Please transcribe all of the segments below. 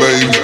baby.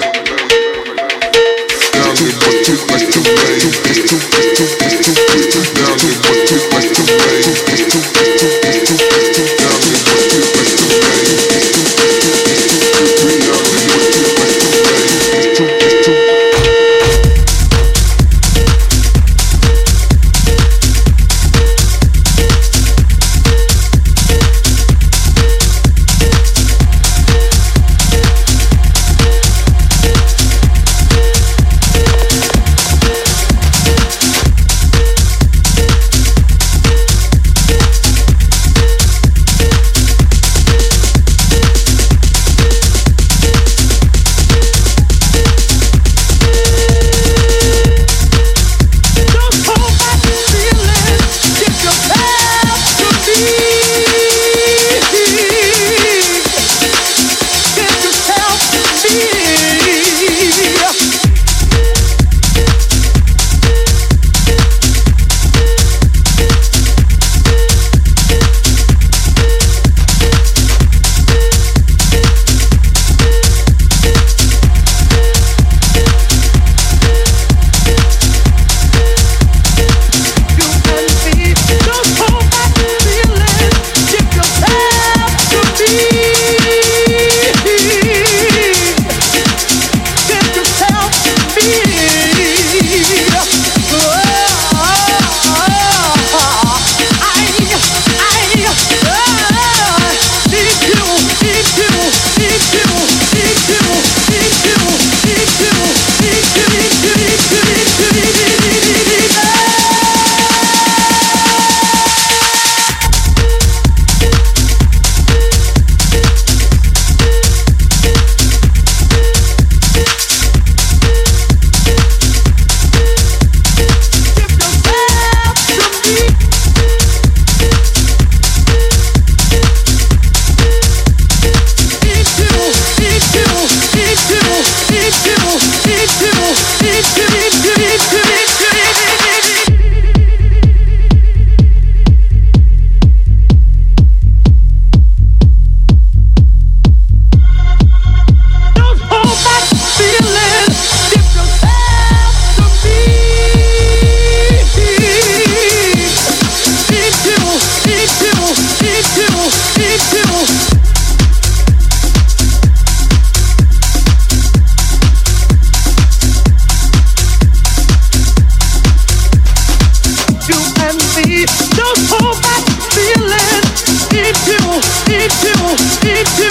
into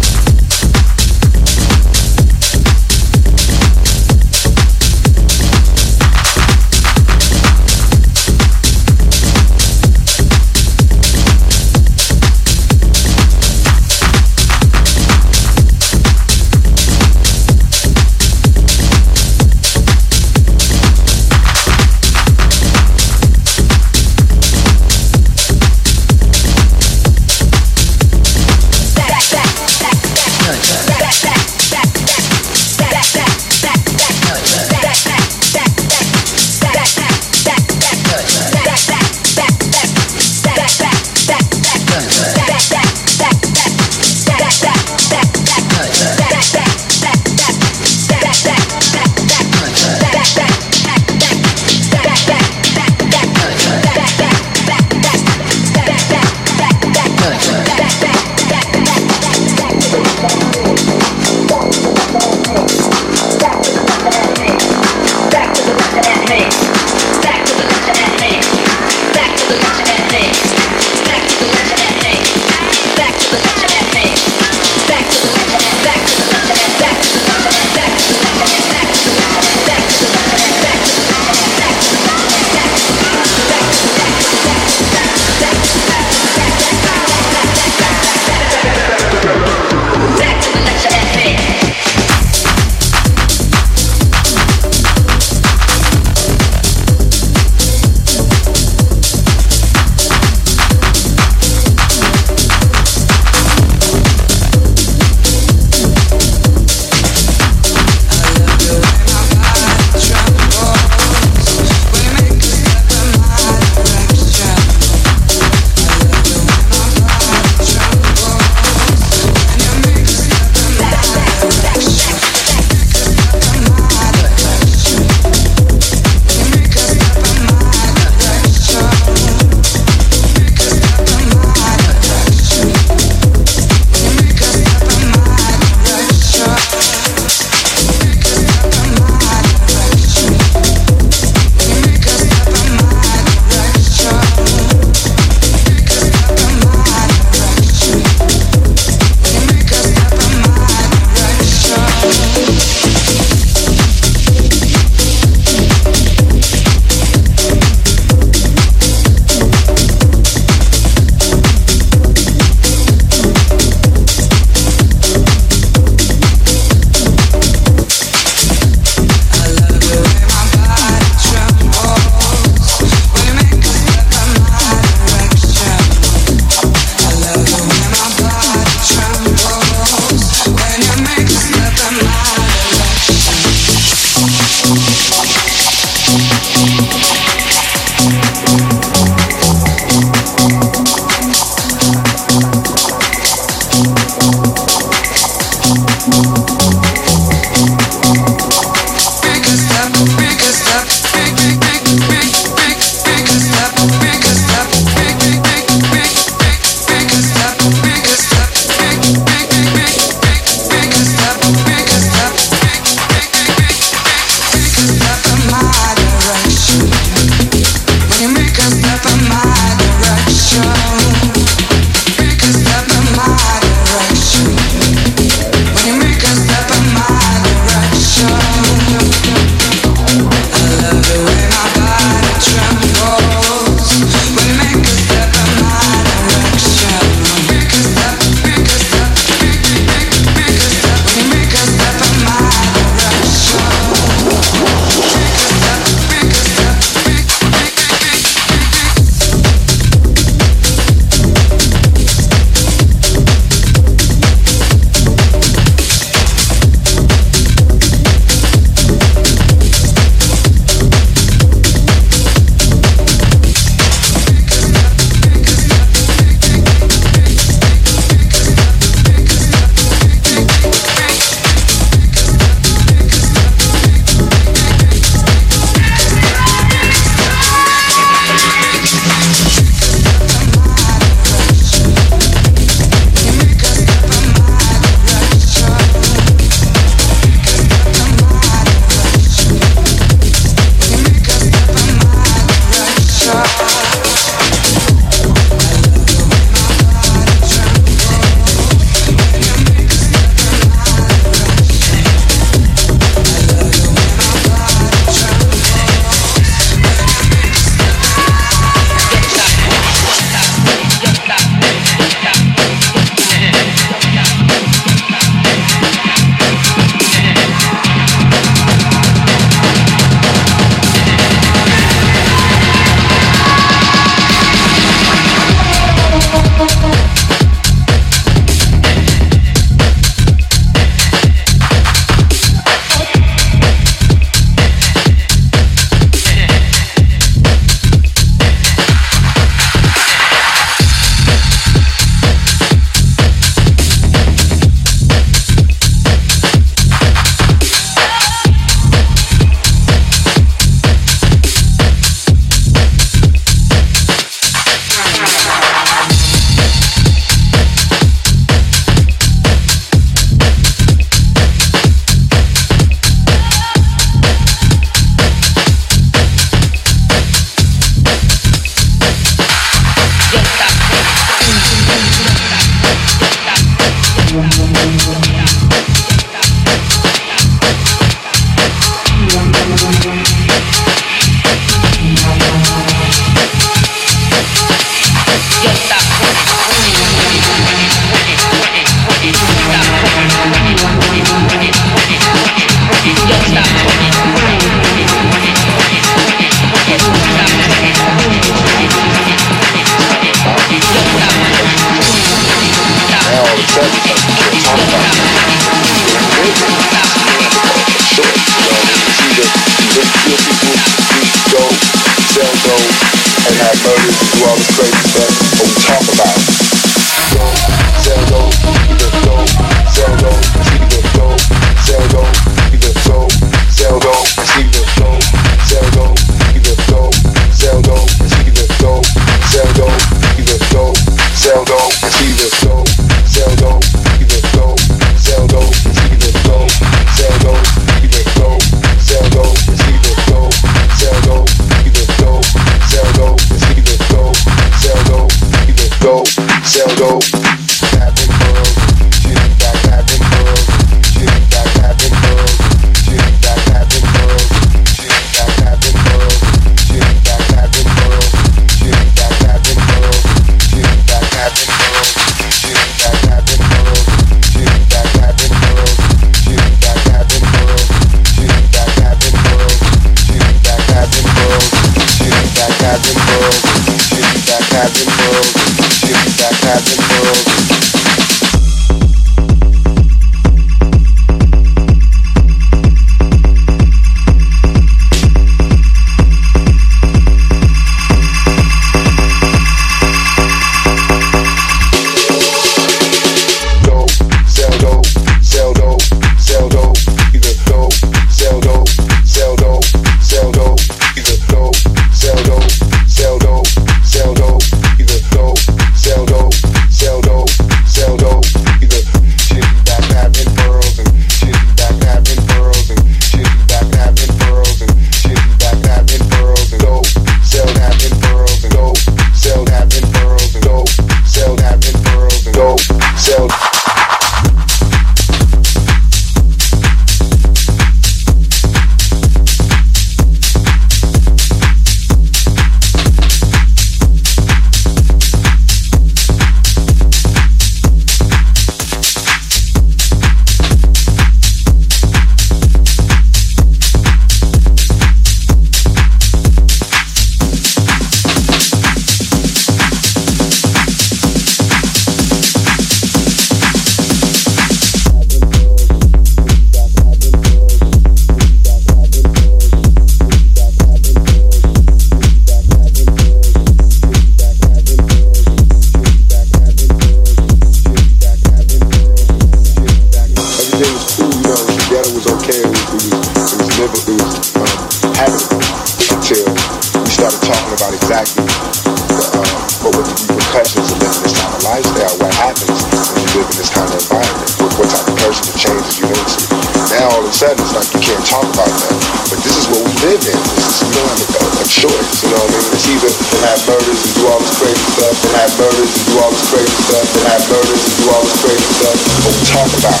do all this crazy stuff and have murders and do all this crazy stuff and have murders and do all this crazy stuff. What we talk about?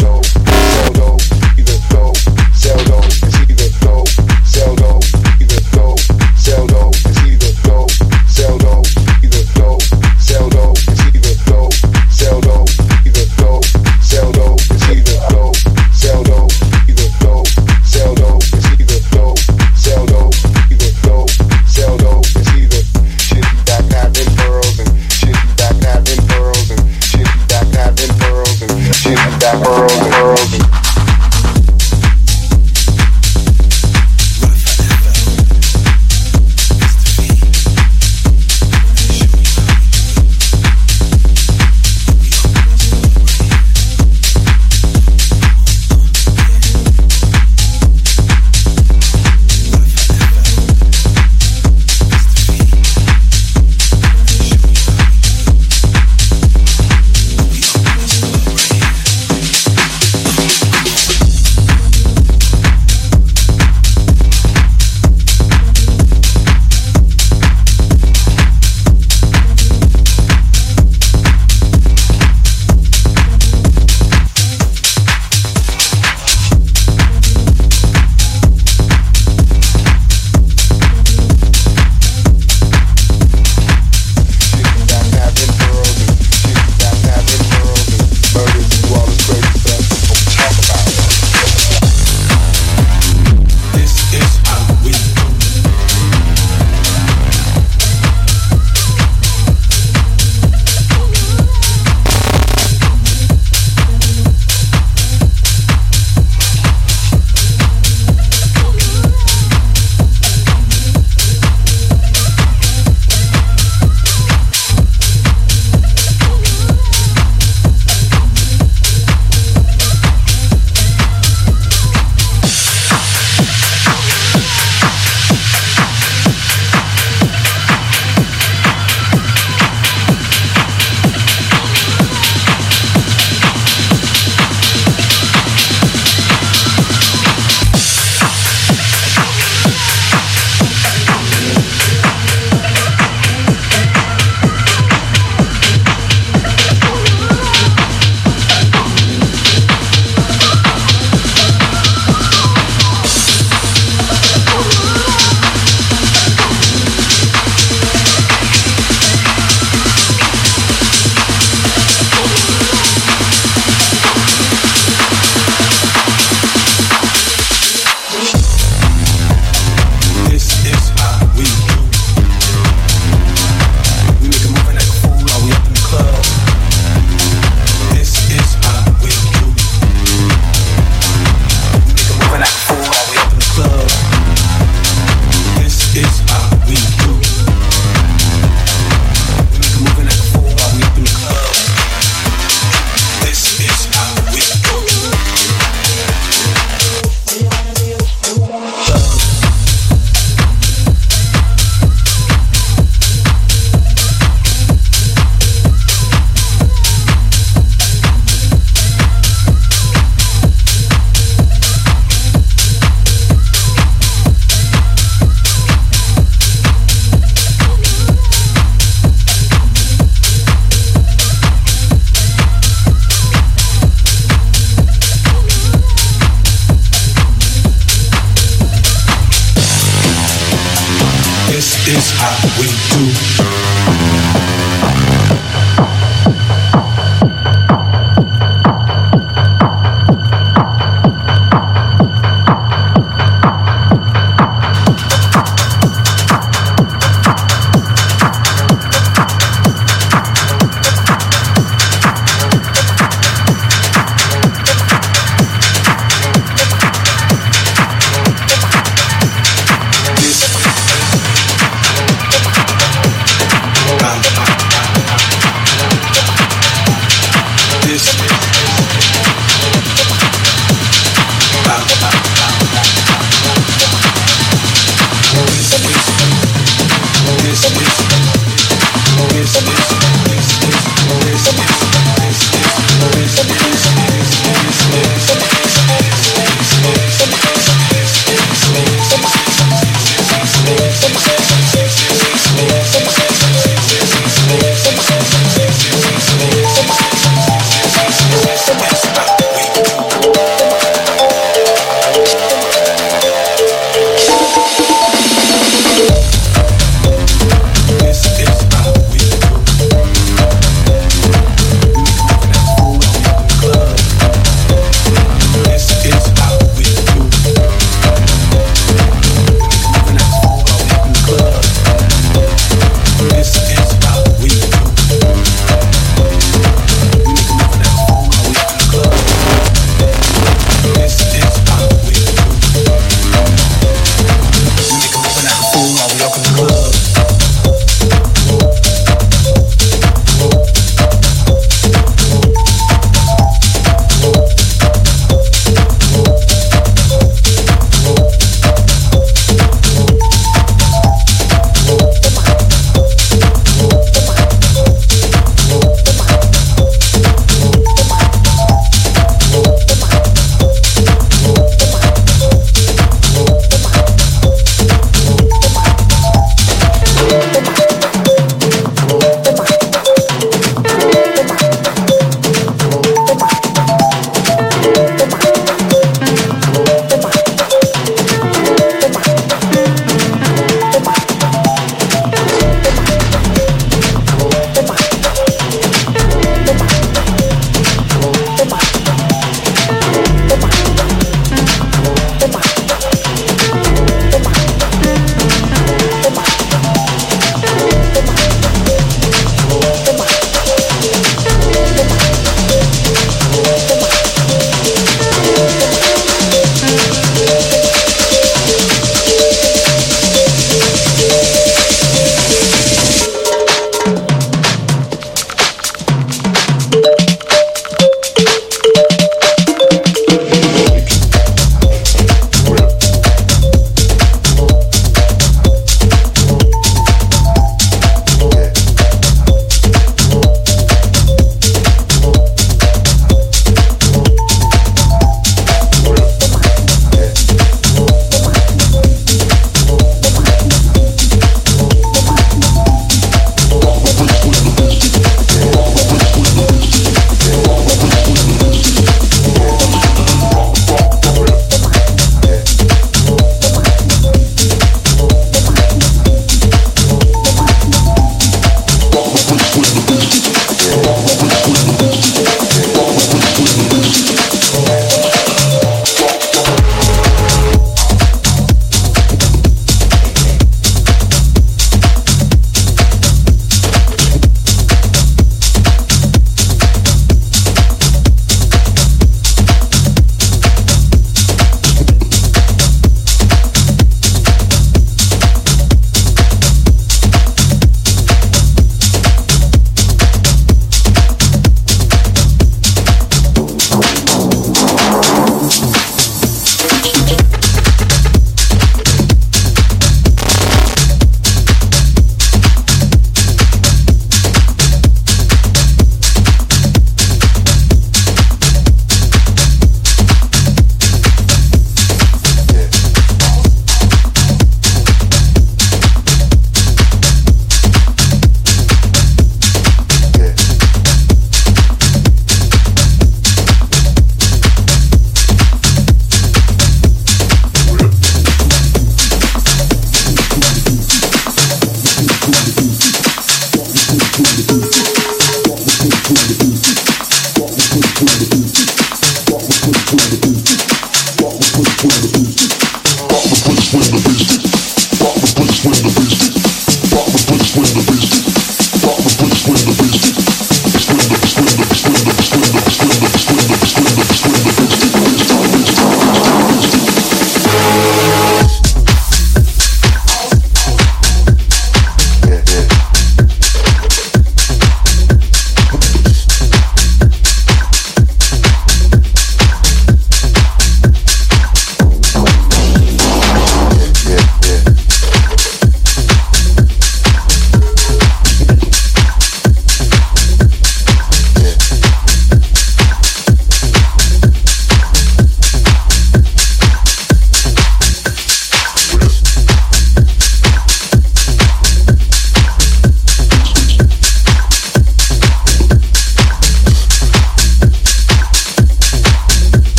So, so, so.